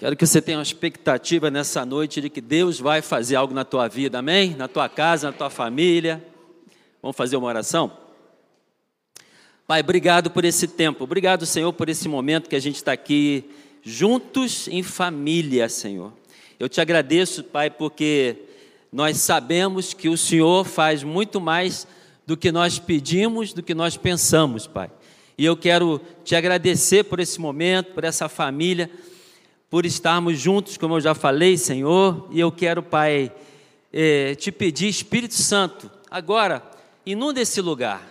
Quero que você tenha uma expectativa nessa noite de que Deus vai fazer algo na tua vida, amém? Na tua casa, na tua família. Vamos fazer uma oração? Pai, obrigado por esse tempo, obrigado, Senhor, por esse momento que a gente está aqui juntos em família, Senhor. Eu te agradeço, Pai, porque nós sabemos que o Senhor faz muito mais do que nós pedimos, do que nós pensamos, Pai. E eu quero te agradecer por esse momento, por essa família por estarmos juntos, como eu já falei, Senhor, e eu quero, Pai, eh, te pedir, Espírito Santo, agora, inunda esse lugar.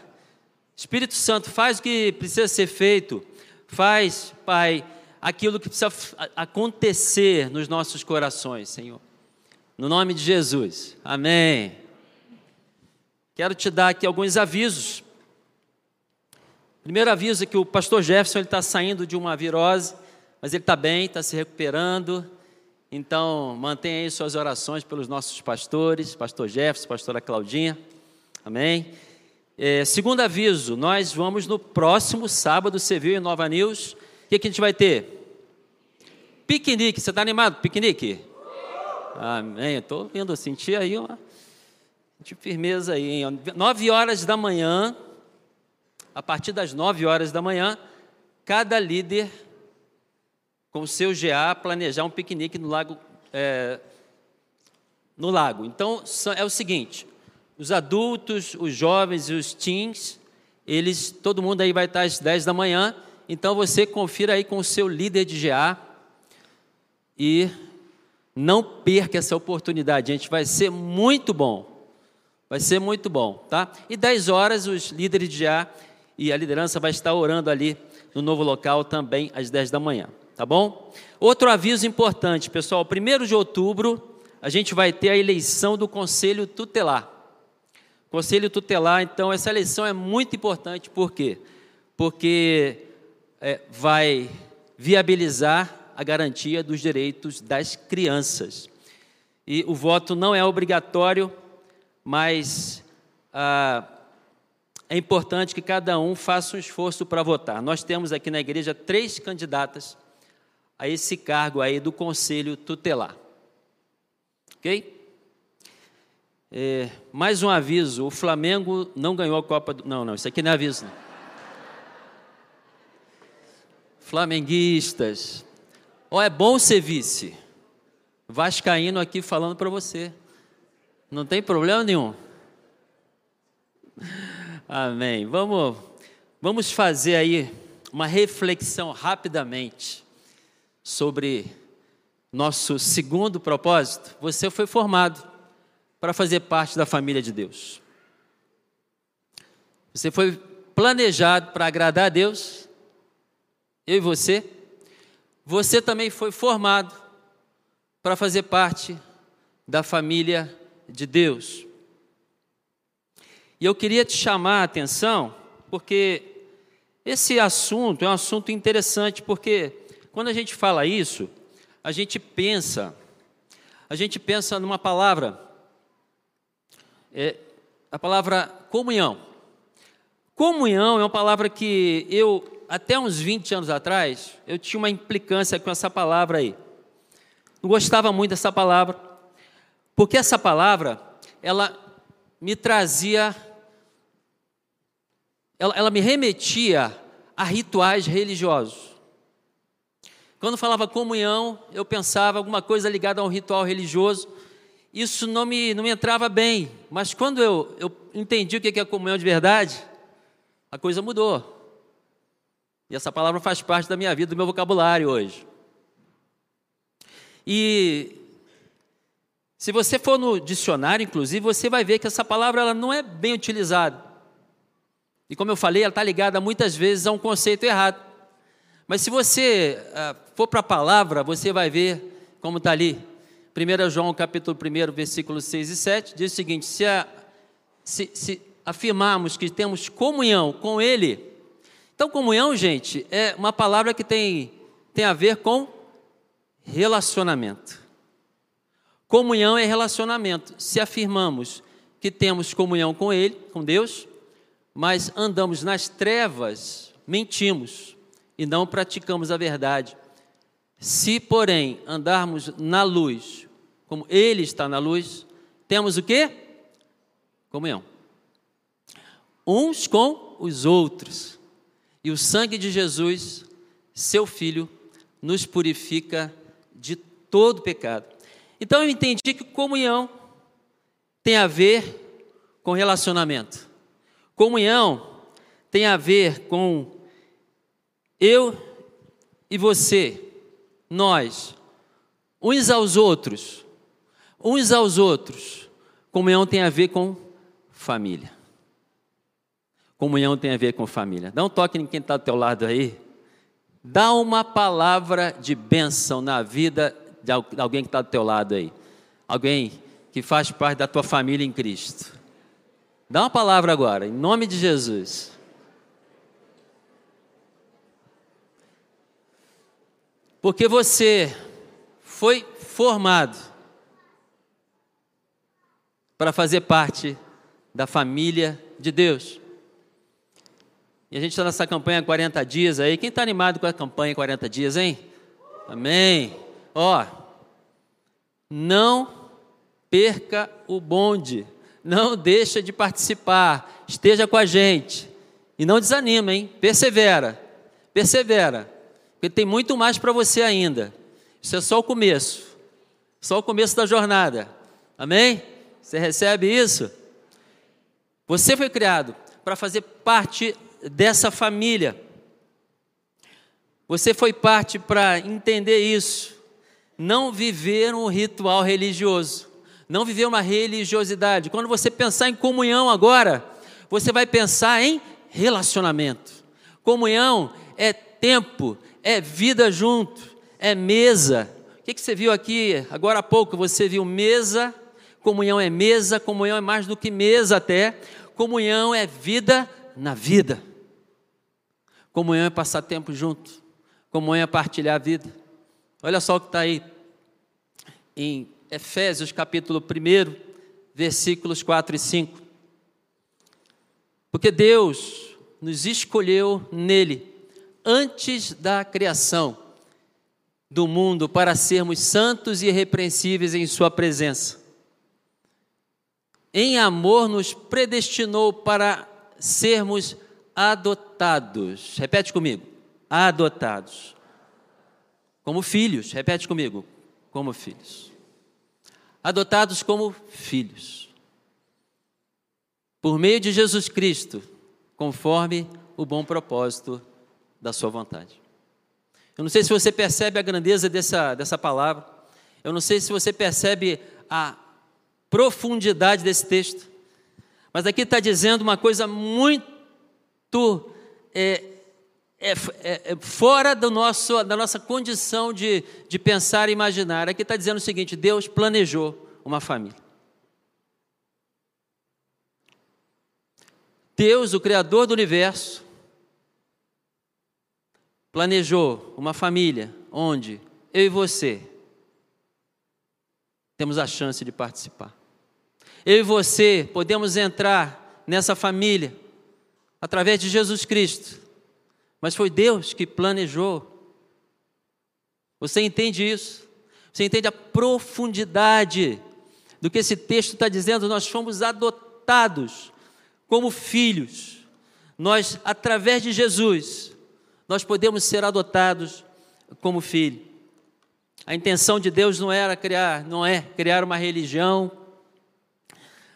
Espírito Santo, faz o que precisa ser feito, faz, Pai, aquilo que precisa acontecer nos nossos corações, Senhor. No nome de Jesus, amém. Quero te dar aqui alguns avisos. Primeiro aviso é que o pastor Jefferson está saindo de uma virose mas ele está bem, está se recuperando. Então, mantenha aí suas orações pelos nossos pastores, pastor Jefferson, pastora Claudinha. Amém? É, segundo aviso, nós vamos no próximo sábado, você viu em Nova News. O que, que a gente vai ter? Piquenique. Você está animado? Piquenique? Amém. Estou vendo, senti aí uma de firmeza aí. Hein? Nove horas da manhã, a partir das nove horas da manhã, cada líder com o seu GA, planejar um piquenique no lago. É, no lago. Então, é o seguinte: os adultos, os jovens e os teens, eles, todo mundo aí vai estar às 10 da manhã. Então, você confira aí com o seu líder de GA e não perca essa oportunidade, gente. Vai ser muito bom. Vai ser muito bom, tá? E 10 horas, os líderes de GA e a liderança vai estar orando ali no novo local também às 10 da manhã tá bom? Outro aviso importante, pessoal: 1 de outubro a gente vai ter a eleição do Conselho Tutelar. Conselho Tutelar, então, essa eleição é muito importante, por quê? Porque é, vai viabilizar a garantia dos direitos das crianças. E o voto não é obrigatório, mas ah, é importante que cada um faça um esforço para votar. Nós temos aqui na igreja três candidatas a esse cargo aí do conselho tutelar. Ok? É, mais um aviso: o Flamengo não ganhou a Copa do. Não, não, isso aqui não é aviso. Não. Flamenguistas, ó, é bom ser vice. Vascaíno aqui falando para você. Não tem problema nenhum. Amém. Vamos, vamos fazer aí uma reflexão rapidamente sobre nosso segundo propósito, você foi formado para fazer parte da família de Deus. Você foi planejado para agradar a Deus, eu e você. Você também foi formado para fazer parte da família de Deus. E eu queria te chamar a atenção, porque esse assunto é um assunto interessante, porque quando a gente fala isso, a gente pensa, a gente pensa numa palavra, é, a palavra comunhão. Comunhão é uma palavra que eu, até uns 20 anos atrás, eu tinha uma implicância com essa palavra aí. Não gostava muito dessa palavra, porque essa palavra, ela me trazia, ela, ela me remetia a rituais religiosos. Quando falava comunhão, eu pensava alguma coisa ligada a um ritual religioso. Isso não me, não me entrava bem, mas quando eu, eu entendi o que é comunhão de verdade, a coisa mudou. E essa palavra faz parte da minha vida, do meu vocabulário hoje. E se você for no dicionário, inclusive, você vai ver que essa palavra ela não é bem utilizada. E como eu falei, ela está ligada muitas vezes a um conceito errado. Mas se você ah, for para a palavra, você vai ver como está ali. 1 João capítulo 1, versículos 6 e 7, diz o seguinte: se, a, se, se afirmarmos que temos comunhão com Ele, então comunhão, gente, é uma palavra que tem, tem a ver com relacionamento. Comunhão é relacionamento. Se afirmamos que temos comunhão com Ele, com Deus, mas andamos nas trevas, mentimos e não praticamos a verdade. Se, porém, andarmos na luz, como Ele está na luz, temos o quê? Comunhão. Uns com os outros. E o sangue de Jesus, seu Filho, nos purifica de todo pecado. Então eu entendi que comunhão tem a ver com relacionamento. Comunhão tem a ver com eu e você, nós, uns aos outros, uns aos outros. Comunhão tem a ver com família. Comunhão tem a ver com família. Dá um toque em quem está do teu lado aí. Dá uma palavra de bênção na vida de alguém que está do teu lado aí. Alguém que faz parte da tua família em Cristo. Dá uma palavra agora, em nome de Jesus. Porque você foi formado para fazer parte da família de Deus. E a gente está nessa campanha 40 dias aí. Quem está animado com a campanha 40 dias, hein? Amém. Ó, não perca o bonde. Não deixa de participar. Esteja com a gente. E não desanima, hein? Persevera. Persevera. Porque tem muito mais para você ainda. Isso é só o começo. Só o começo da jornada. Amém? Você recebe isso? Você foi criado para fazer parte dessa família. Você foi parte para entender isso. Não viver um ritual religioso. Não viver uma religiosidade. Quando você pensar em comunhão agora, você vai pensar em relacionamento. Comunhão é tempo, é vida junto, é mesa. O que, que você viu aqui agora há pouco? Você viu mesa, comunhão é mesa, comunhão é mais do que mesa até. Comunhão é vida na vida. Comunhão é passar tempo junto. Comunhão é partilhar a vida. Olha só o que está aí em Efésios capítulo 1, versículos 4 e 5. Porque Deus nos escolheu nele antes da criação do mundo para sermos santos e irrepreensíveis em Sua presença. Em amor nos predestinou para sermos adotados. Repete comigo. Adotados. Como filhos. Repete comigo. Como filhos. Adotados como filhos. Por meio de Jesus Cristo, conforme o bom propósito da sua vontade. Eu não sei se você percebe a grandeza dessa, dessa palavra. Eu não sei se você percebe a profundidade desse texto. Mas aqui está dizendo uma coisa muito é, é, é, é, fora do nosso, da nossa condição de, de pensar e imaginar. Aqui está dizendo o seguinte: Deus planejou uma família. Deus, o Criador do universo, planejou uma família onde eu e você temos a chance de participar. Eu e você podemos entrar nessa família através de Jesus Cristo, mas foi Deus que planejou. Você entende isso? Você entende a profundidade do que esse texto está dizendo? Nós fomos adotados como filhos. Nós, através de Jesus, nós podemos ser adotados como filho. A intenção de Deus não era criar, não é criar uma religião,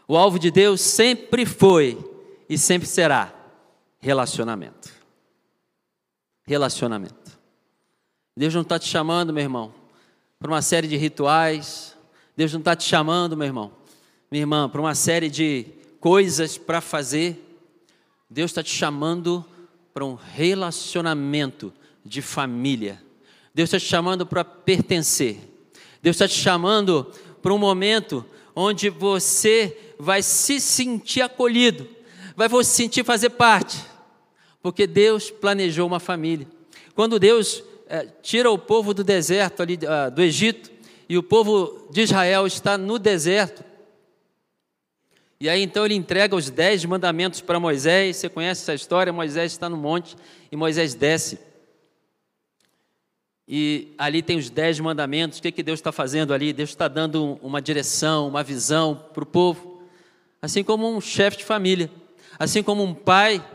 o alvo de Deus sempre foi e sempre será relacionamento. Relacionamento. Deus não está te chamando, meu irmão, para uma série de rituais. Deus não está te chamando, meu irmão, minha irmã, para uma série de coisas para fazer. Deus está te chamando para um relacionamento de família. Deus está te chamando para pertencer. Deus está te chamando para um momento onde você vai se sentir acolhido, vai se sentir fazer parte, porque Deus planejou uma família. Quando Deus é, tira o povo do deserto ali uh, do Egito e o povo de Israel está no deserto, e aí então ele entrega os dez mandamentos para Moisés. Você conhece essa história? Moisés está no monte e Moisés desce. E ali tem os dez mandamentos. O que, que Deus está fazendo ali? Deus está dando uma direção, uma visão para o povo. Assim como um chefe de família, assim como um pai,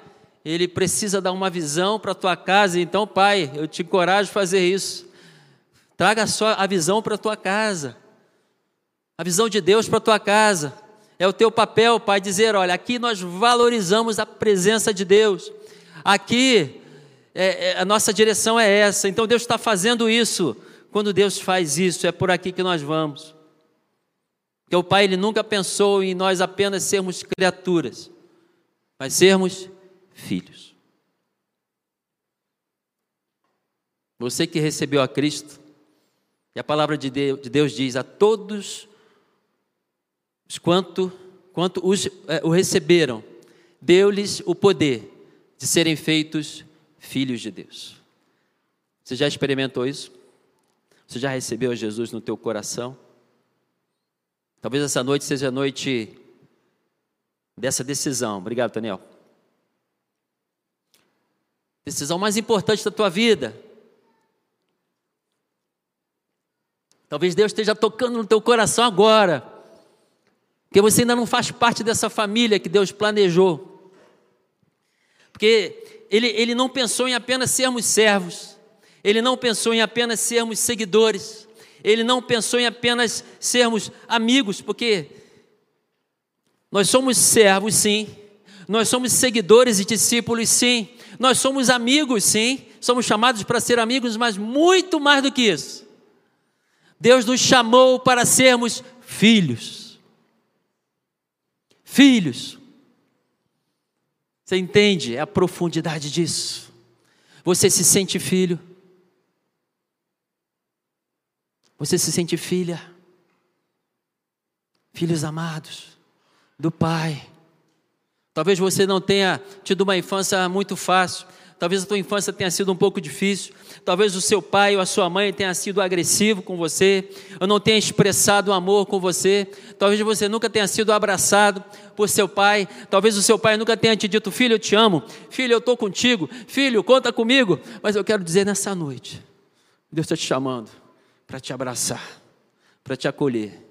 ele precisa dar uma visão para a tua casa. Então, pai, eu te encorajo a fazer isso. Traga só a visão para a tua casa. A visão de Deus para a tua casa. É o teu papel, pai, dizer: olha, aqui nós valorizamos a presença de Deus. Aqui é, é, a nossa direção é essa. Então Deus está fazendo isso. Quando Deus faz isso, é por aqui que nós vamos. Porque o Pai ele nunca pensou em nós apenas sermos criaturas, mas sermos filhos. Você que recebeu a Cristo, e a palavra de Deus diz a todos os quanto, quanto os, é, o receberam, deu-lhes o poder de serem feitos filhos de Deus. Você já experimentou isso? Você já recebeu Jesus no teu coração? Talvez essa noite seja a noite dessa decisão. Obrigado, Daniel. Decisão mais importante da tua vida. Talvez Deus esteja tocando no teu coração agora. Porque você ainda não faz parte dessa família que Deus planejou. Porque ele, ele não pensou em apenas sermos servos, ele não pensou em apenas sermos seguidores, ele não pensou em apenas sermos amigos, porque nós somos servos, sim, nós somos seguidores e discípulos, sim, nós somos amigos, sim, somos chamados para ser amigos, mas muito mais do que isso. Deus nos chamou para sermos filhos. Filhos. Você entende a profundidade disso? Você se sente filho? Você se sente filha? Filhos amados do Pai. Talvez você não tenha tido uma infância muito fácil, talvez a tua infância tenha sido um pouco difícil, talvez o seu pai ou a sua mãe tenha sido agressivo com você, ou não tenha expressado amor com você, talvez você nunca tenha sido abraçado por seu pai, talvez o seu pai nunca tenha te dito, filho, eu te amo, filho, eu estou contigo, filho, conta comigo, mas eu quero dizer nessa noite, Deus está te chamando para te abraçar, para te acolher,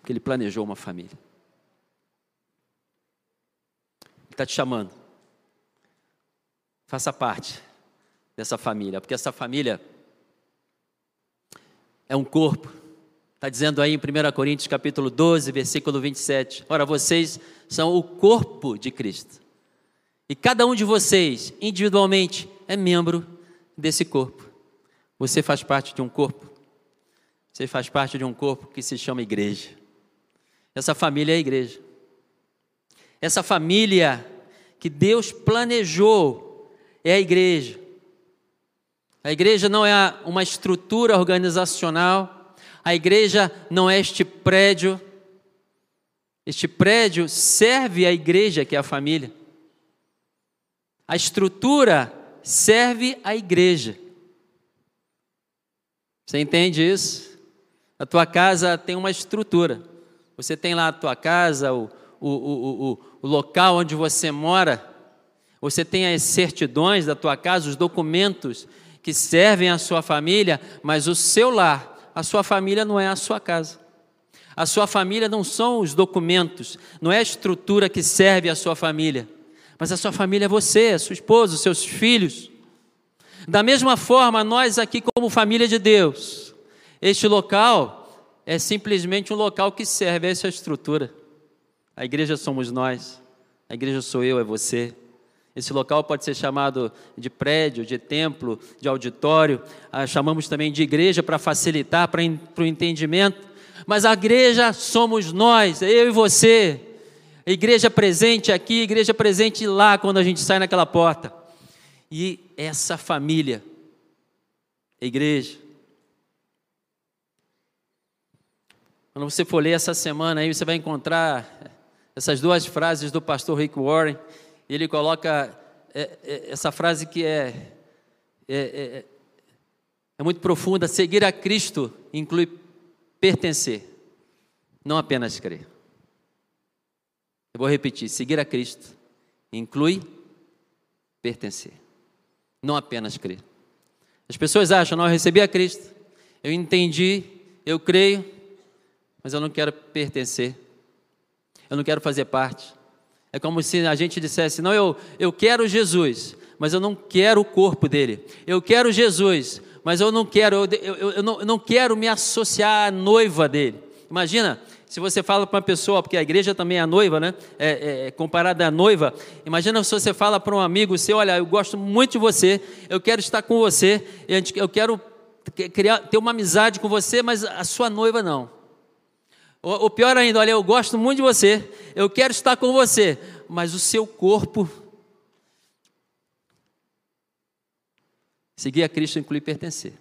porque Ele planejou uma família. Está te chamando Faça parte dessa família, porque essa família é um corpo. Está dizendo aí em 1 Coríntios capítulo 12, versículo 27. Ora, vocês são o corpo de Cristo. E cada um de vocês, individualmente, é membro desse corpo. Você faz parte de um corpo. Você faz parte de um corpo que se chama igreja. Essa família é a igreja. Essa família que Deus planejou é a igreja. A igreja não é uma estrutura organizacional, a igreja não é este prédio. Este prédio serve à igreja, que é a família. A estrutura serve à igreja. Você entende isso? A tua casa tem uma estrutura. Você tem lá a tua casa, o, o, o, o local onde você mora você tem as certidões da tua casa, os documentos que servem à sua família, mas o seu lar, a sua família não é a sua casa. A sua família não são os documentos, não é a estrutura que serve à sua família, mas a sua família é você, a sua esposa, os seus filhos. Da mesma forma, nós aqui, como família de Deus, este local é simplesmente um local que serve a essa estrutura. A igreja somos nós, a igreja sou eu, é você. Esse local pode ser chamado de prédio, de templo, de auditório, ah, chamamos também de igreja para facilitar para o entendimento. Mas a igreja somos nós, eu e você. A igreja presente aqui, igreja presente lá, quando a gente sai naquela porta. E essa família, a igreja. Quando você for ler essa semana aí, você vai encontrar essas duas frases do pastor Rick Warren ele coloca é, é, essa frase que é, é, é, é muito profunda: seguir a Cristo inclui pertencer, não apenas crer. Eu vou repetir: seguir a Cristo inclui pertencer, não apenas crer. As pessoas acham, não, eu recebi a Cristo, eu entendi, eu creio, mas eu não quero pertencer, eu não quero fazer parte. É como se a gente dissesse: não, eu, eu quero Jesus, mas eu não quero o corpo dele. Eu quero Jesus, mas eu não quero, eu, eu, eu, não, eu não quero me associar à noiva dele. Imagina, se você fala para uma pessoa, porque a igreja também é a noiva, né? É, é, é comparada à noiva. Imagina se você fala para um amigo seu: Olha, eu gosto muito de você, eu quero estar com você, eu quero criar, ter uma amizade com você, mas a sua noiva não. O, o pior ainda, olha, eu gosto muito de você, eu quero estar com você, mas o seu corpo. Seguir a Cristo inclui pertencer.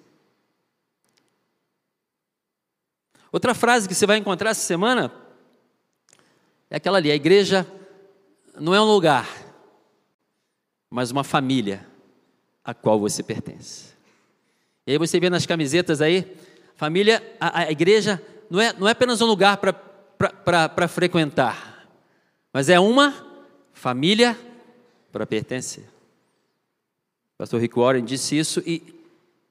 Outra frase que você vai encontrar essa semana é aquela ali: a igreja não é um lugar, mas uma família a qual você pertence. E aí você vê nas camisetas aí, família, a, a igreja não é, não é apenas um lugar para frequentar, mas é uma família para pertencer. O pastor Rick Warren disse isso e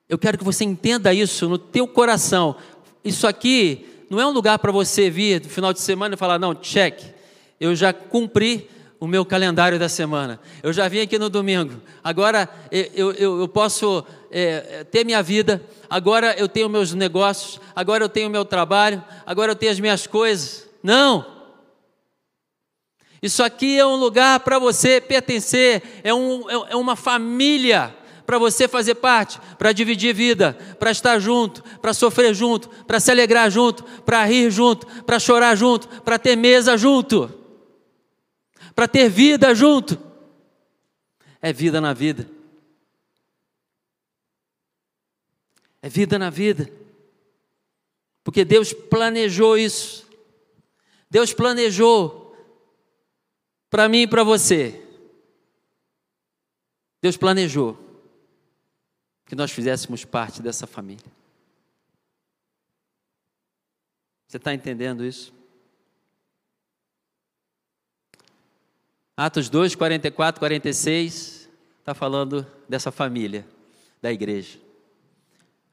eu quero que você entenda isso no teu coração isso aqui não é um lugar para você vir no final de semana e falar, não, check, eu já cumpri o meu calendário da semana. Eu já vim aqui no domingo. Agora eu, eu, eu posso é, ter minha vida. Agora eu tenho meus negócios. Agora eu tenho meu trabalho. Agora eu tenho as minhas coisas. Não. Isso aqui é um lugar para você pertencer. É, um, é, é uma família para você fazer parte, para dividir vida, para estar junto, para sofrer junto, para se alegrar junto, para rir junto, para chorar junto, para ter mesa junto, para ter vida junto. É vida na vida. É vida na vida. Porque Deus planejou isso. Deus planejou para mim e para você. Deus planejou que nós fizéssemos parte dessa família. Você está entendendo isso? Atos 2, 44, 46, está falando dessa família, da igreja.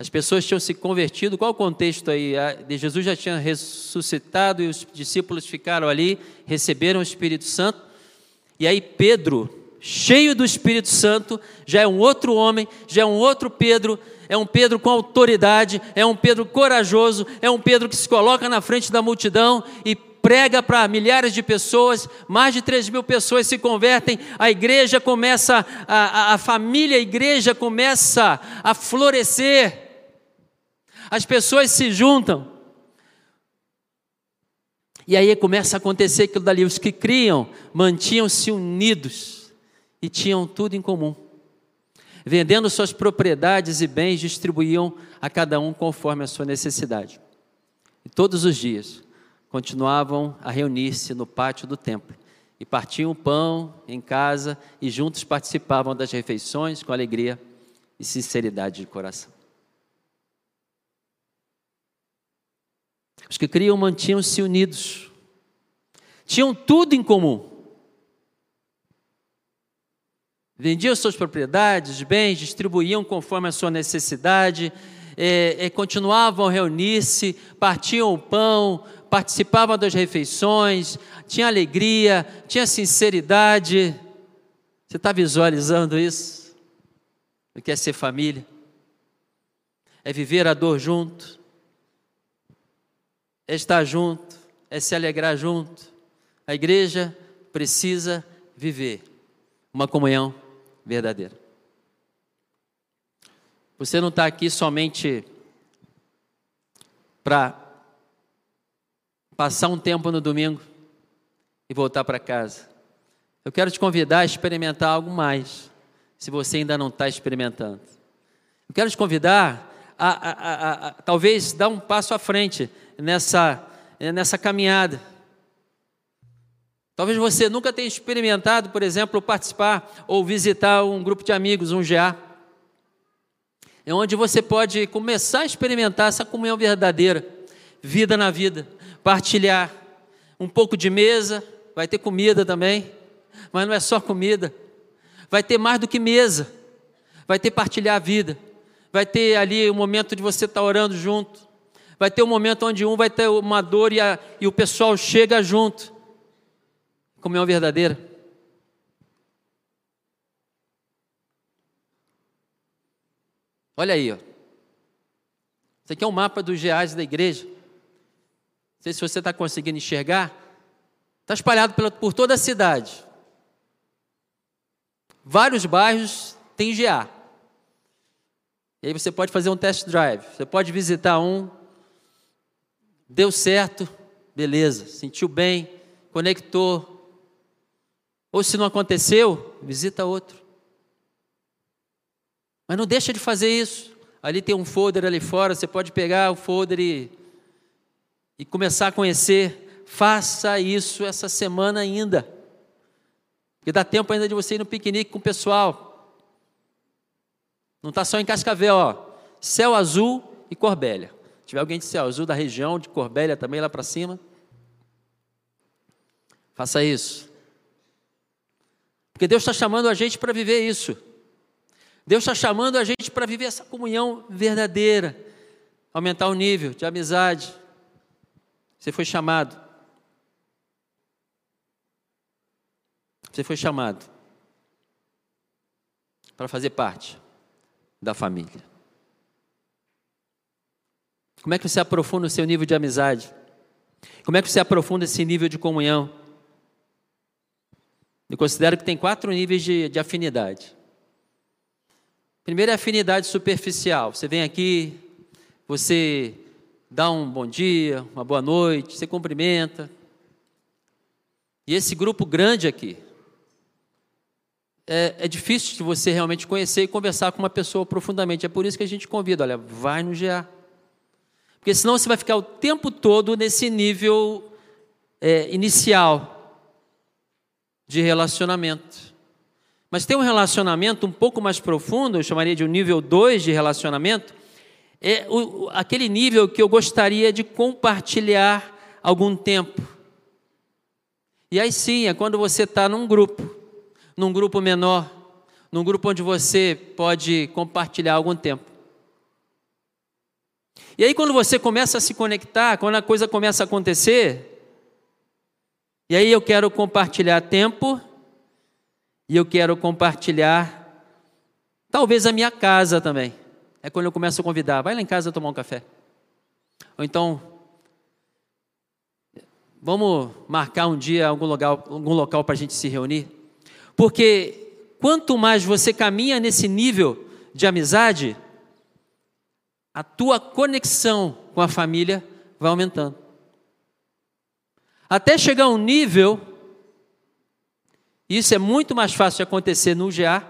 As pessoas tinham se convertido, qual o contexto aí? Jesus já tinha ressuscitado e os discípulos ficaram ali, receberam o Espírito Santo. E aí Pedro cheio do Espírito Santo, já é um outro homem, já é um outro Pedro, é um Pedro com autoridade, é um Pedro corajoso, é um Pedro que se coloca na frente da multidão e prega para milhares de pessoas, mais de 3 mil pessoas se convertem, a igreja começa, a, a, a família, a igreja começa a florescer, as pessoas se juntam, e aí começa a acontecer aquilo dali, os que criam mantinham-se unidos, e tinham tudo em comum. Vendendo suas propriedades e bens, distribuíam a cada um conforme a sua necessidade. E todos os dias continuavam a reunir-se no pátio do templo e partiam o pão em casa e juntos participavam das refeições com alegria e sinceridade de coração. Os que criam mantinham-se unidos, tinham tudo em comum vendiam suas propriedades, bens, distribuíam conforme a sua necessidade, é, é, continuavam a reunir-se, partiam o pão, participavam das refeições, tinha alegria, tinha sinceridade. Você está visualizando isso? O que é ser família? É viver a dor junto, é estar junto, é se alegrar junto. A igreja precisa viver uma comunhão verdadeira. Você não está aqui somente para passar um tempo no domingo e voltar para casa. Eu quero te convidar a experimentar algo mais, se você ainda não está experimentando. Eu quero te convidar a, a, a, a, talvez dar um passo à frente nessa, nessa caminhada. Talvez você nunca tenha experimentado, por exemplo, participar ou visitar um grupo de amigos, um GA. É onde você pode começar a experimentar essa comunhão verdadeira, vida na vida, partilhar um pouco de mesa, vai ter comida também, mas não é só comida, vai ter mais do que mesa, vai ter partilhar a vida, Vai ter ali o momento de você estar orando junto. Vai ter um momento onde um vai ter uma dor e, a, e o pessoal chega junto. Comunhão verdadeira. Olha aí, ó. Isso aqui é um mapa dos reais da igreja. Não sei se você está conseguindo enxergar. Está espalhado pela, por toda a cidade. Vários bairros têm GA. E aí você pode fazer um test drive. Você pode visitar um. Deu certo, beleza. Sentiu bem, conectou. Ou se não aconteceu, visita outro. Mas não deixa de fazer isso. Ali tem um folder ali fora, você pode pegar o folder e, e começar a conhecer. Faça isso essa semana ainda. Porque dá tempo ainda de você ir no piquenique com o pessoal. Não está só em Cascavel, ó. Céu azul e Corbélia. Tiver alguém de azul da região de Corbélia também lá para cima. Faça isso. Porque Deus está chamando a gente para viver isso. Deus está chamando a gente para viver essa comunhão verdadeira, aumentar o nível de amizade. Você foi chamado. Você foi chamado para fazer parte da família. Como é que você aprofunda o seu nível de amizade? Como é que você aprofunda esse nível de comunhão? Eu considero que tem quatro níveis de, de afinidade. Primeiro é afinidade superficial. Você vem aqui, você dá um bom dia, uma boa noite, você cumprimenta. E esse grupo grande aqui, é, é, difícil de você realmente conhecer e conversar com uma pessoa profundamente. É por isso que a gente convida, olha, vai no GA. Porque senão você vai ficar o tempo todo nesse nível é, inicial de relacionamento. Mas tem um relacionamento um pouco mais profundo, eu chamaria de um nível 2 de relacionamento, é o, aquele nível que eu gostaria de compartilhar algum tempo. E aí sim, é quando você está num grupo, num grupo menor, num grupo onde você pode compartilhar algum tempo. E aí, quando você começa a se conectar, quando a coisa começa a acontecer, e aí eu quero compartilhar tempo e eu quero compartilhar, talvez a minha casa também. É quando eu começo a convidar, vai lá em casa tomar um café. Ou então, vamos marcar um dia algum local, algum local para a gente se reunir. Porque quanto mais você caminha nesse nível de amizade, a tua conexão com a família vai aumentando. Até chegar a um nível isso é muito mais fácil de acontecer no GA,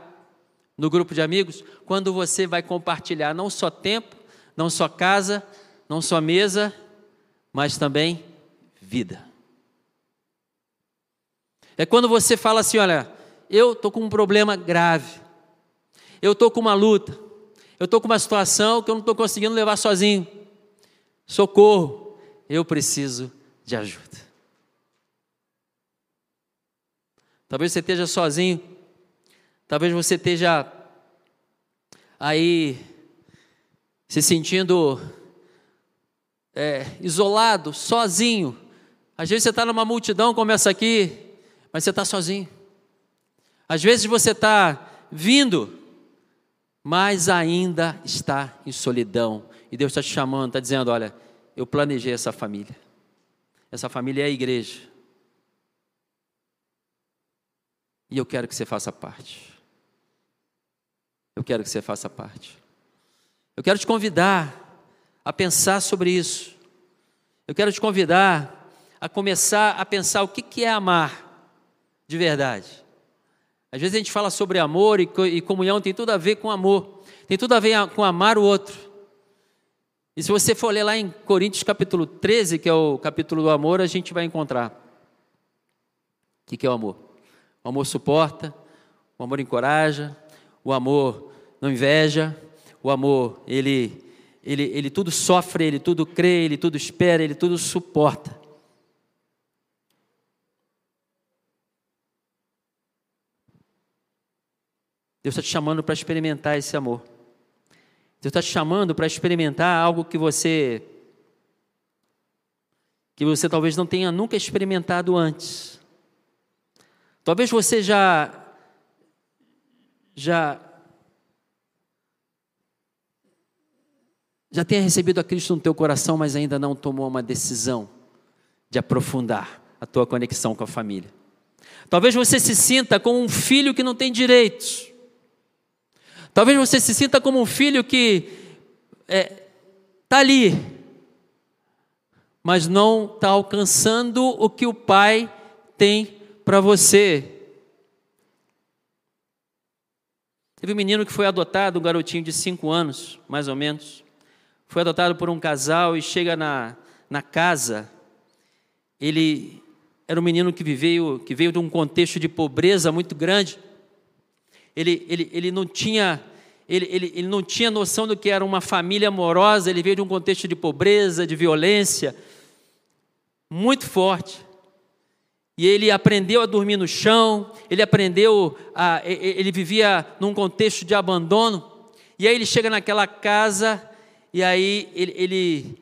no grupo de amigos, quando você vai compartilhar não só tempo, não só casa, não só mesa, mas também vida. É quando você fala assim: olha, eu estou com um problema grave, eu estou com uma luta, eu estou com uma situação que eu não estou conseguindo levar sozinho. Socorro, eu preciso de ajuda. Talvez você esteja sozinho. Talvez você esteja aí se sentindo é, isolado, sozinho. Às vezes você está numa multidão como essa aqui, mas você está sozinho. Às vezes você está vindo, mas ainda está em solidão. E Deus está te chamando, está dizendo: olha, eu planejei essa família. Essa família é a igreja. E eu quero que você faça parte. Eu quero que você faça parte. Eu quero te convidar a pensar sobre isso. Eu quero te convidar a começar a pensar o que é amar de verdade. Às vezes a gente fala sobre amor e comunhão tem tudo a ver com amor, tem tudo a ver com amar o outro. E se você for ler lá em Coríntios capítulo 13, que é o capítulo do amor, a gente vai encontrar o que é o amor. O amor suporta, o amor encoraja, o amor não inveja, o amor, ele, ele, ele tudo sofre, ele tudo crê, ele tudo espera, ele tudo suporta. Deus está te chamando para experimentar esse amor. Deus está te chamando para experimentar algo que você que você talvez não tenha nunca experimentado antes. Talvez você já já já tenha recebido a Cristo no teu coração, mas ainda não tomou uma decisão de aprofundar a tua conexão com a família. Talvez você se sinta como um filho que não tem direitos. Talvez você se sinta como um filho que está é, tá ali, mas não está alcançando o que o pai tem para você. Teve um menino que foi adotado, um garotinho de cinco anos, mais ou menos. Foi adotado por um casal e chega na, na casa. Ele era um menino que veio, que veio de um contexto de pobreza muito grande. Ele, ele, ele não tinha ele, ele, ele não tinha noção do que era uma família amorosa, ele veio de um contexto de pobreza, de violência, muito forte. E ele aprendeu a dormir no chão, ele aprendeu a. Ele vivia num contexto de abandono. E aí ele chega naquela casa, e aí ele, ele,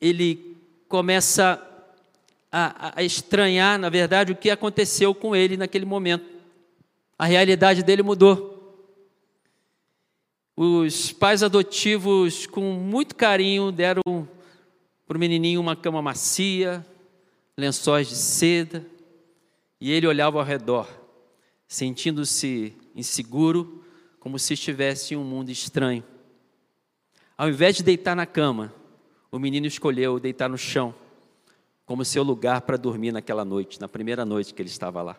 ele começa a, a estranhar, na verdade, o que aconteceu com ele naquele momento. A realidade dele mudou. Os pais adotivos, com muito carinho, deram para o menininho uma cama macia, lençóis de seda, e ele olhava ao redor, sentindo-se inseguro, como se estivesse em um mundo estranho. Ao invés de deitar na cama, o menino escolheu deitar no chão, como seu lugar para dormir naquela noite, na primeira noite que ele estava lá.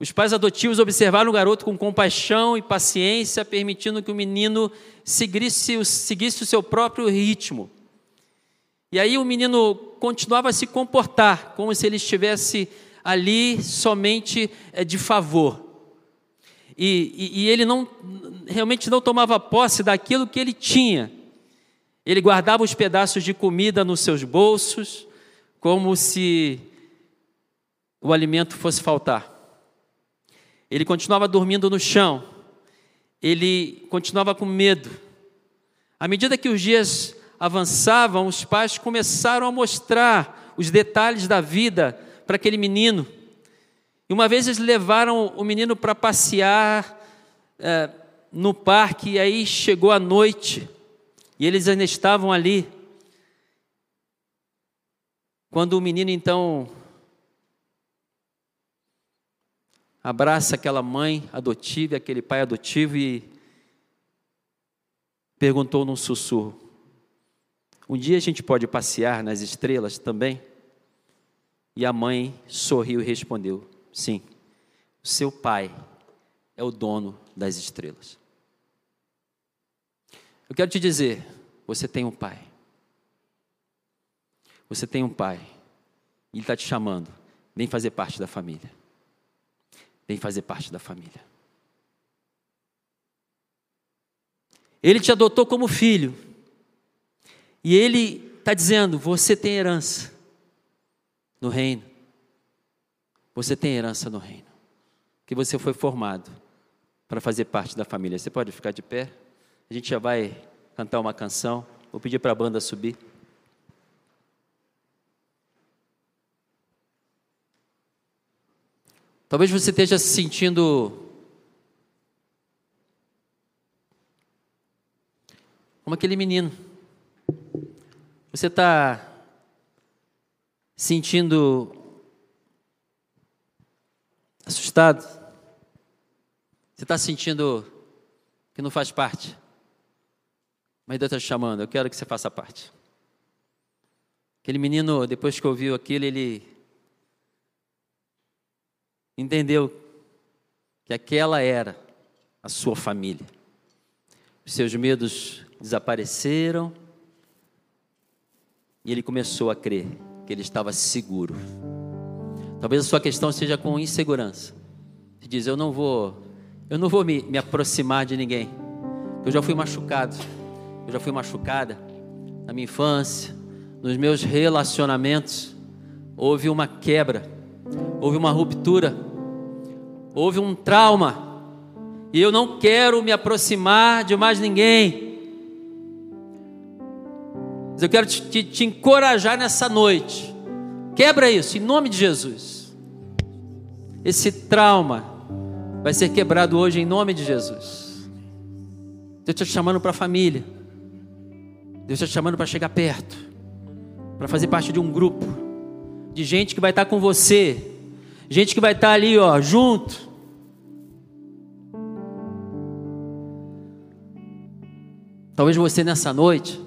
Os pais adotivos observaram o garoto com compaixão e paciência, permitindo que o menino seguisse, seguisse o seu próprio ritmo. E aí o menino continuava a se comportar como se ele estivesse ali somente eh, de favor. E, e, e, ele não realmente não tomava posse daquilo que ele tinha. Ele guardava os pedaços de comida nos seus bolsos, como se o alimento fosse faltar. Ele continuava dormindo no chão. Ele continuava com medo. À medida que os dias avançavam, os pais começaram a mostrar os detalhes da vida para aquele menino. E uma vez eles levaram o menino para passear é, no parque, e aí chegou a noite, e eles ainda estavam ali. Quando o menino então abraça aquela mãe adotiva, aquele pai adotivo e perguntou num sussurro: Um dia a gente pode passear nas estrelas também? E a mãe sorriu e respondeu: Sim, seu pai é o dono das estrelas. Eu quero te dizer: você tem um pai. Você tem um pai. Ele está te chamando. Vem fazer parte da família. Vem fazer parte da família. Ele te adotou como filho. E ele está dizendo: você tem herança no reino. Você tem herança no reino. Que você foi formado para fazer parte da família. Você pode ficar de pé? A gente já vai cantar uma canção. Vou pedir para a banda subir. Talvez você esteja se sentindo como aquele menino. Você está sentindo assustado? Você está sentindo que não faz parte? Mas Deus está te chamando, eu quero que você faça parte. Aquele menino, depois que ouviu aquilo, ele entendeu que aquela era a sua família. Os seus medos desapareceram e ele começou a crer que ele estava seguro. Talvez a sua questão seja com insegurança. Você diz: Eu não vou, eu não vou me, me aproximar de ninguém. Eu já fui machucado, eu já fui machucada na minha infância, nos meus relacionamentos. Houve uma quebra, houve uma ruptura houve um trauma, e eu não quero me aproximar de mais ninguém. Mas eu quero te, te, te encorajar nessa noite. Quebra isso, em nome de Jesus. Esse trauma vai ser quebrado hoje em nome de Jesus. Deus está te chamando para a família. Deus está te chamando para chegar perto, para fazer parte de um grupo de gente que vai estar com você, gente que vai estar ali, ó, junto. Talvez você nessa noite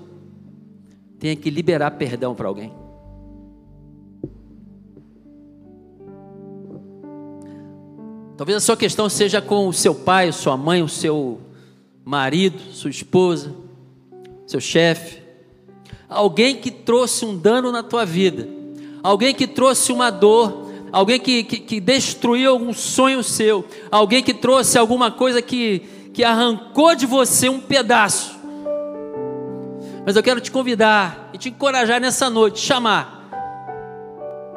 tenha que liberar perdão para alguém. Talvez a sua questão seja com o seu pai, sua mãe, o seu marido, sua esposa, seu chefe. Alguém que trouxe um dano na tua vida. Alguém que trouxe uma dor. Alguém que, que, que destruiu algum sonho seu. Alguém que trouxe alguma coisa que, que arrancou de você um pedaço. Mas eu quero te convidar e te encorajar nessa noite, chamar.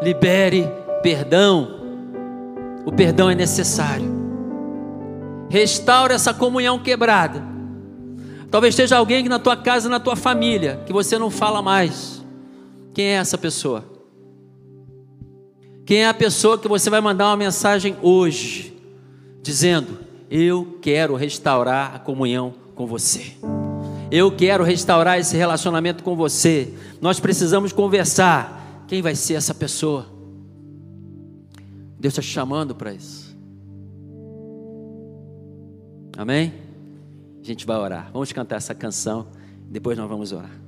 Libere perdão. O perdão é necessário. Restaure essa comunhão quebrada. Talvez esteja alguém na tua casa, na tua família, que você não fala mais. Quem é essa pessoa? Quem é a pessoa que você vai mandar uma mensagem hoje, dizendo: Eu quero restaurar a comunhão com você. Eu quero restaurar esse relacionamento com você. Nós precisamos conversar. Quem vai ser essa pessoa? Deus está te chamando para isso. Amém? A gente vai orar. Vamos cantar essa canção. Depois nós vamos orar.